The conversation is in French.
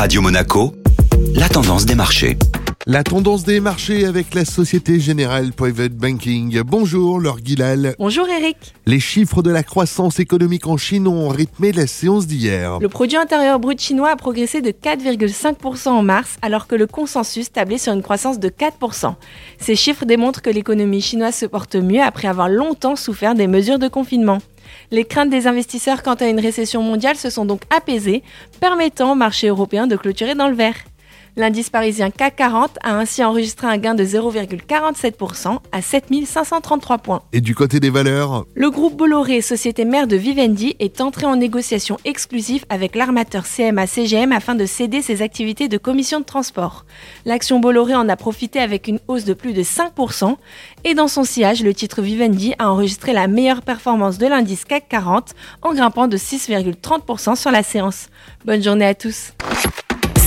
Radio Monaco, la tendance des marchés. La tendance des marchés avec la Société Générale Private Banking. Bonjour, Laure Guilal. Bonjour Eric. Les chiffres de la croissance économique en Chine ont rythmé la séance d'hier. Le produit intérieur brut chinois a progressé de 4,5% en mars, alors que le consensus tablait sur une croissance de 4%. Ces chiffres démontrent que l'économie chinoise se porte mieux après avoir longtemps souffert des mesures de confinement. Les craintes des investisseurs quant à une récession mondiale se sont donc apaisées, permettant au marché européen de clôturer dans le vert. L'indice parisien CAC 40 a ainsi enregistré un gain de 0,47% à 7533 points. Et du côté des valeurs Le groupe Bolloré, société mère de Vivendi, est entré en négociation exclusive avec l'armateur CMA-CGM afin de céder ses activités de commission de transport. L'action Bolloré en a profité avec une hausse de plus de 5% et dans son sillage, le titre Vivendi a enregistré la meilleure performance de l'indice CAC 40 en grimpant de 6,30% sur la séance. Bonne journée à tous.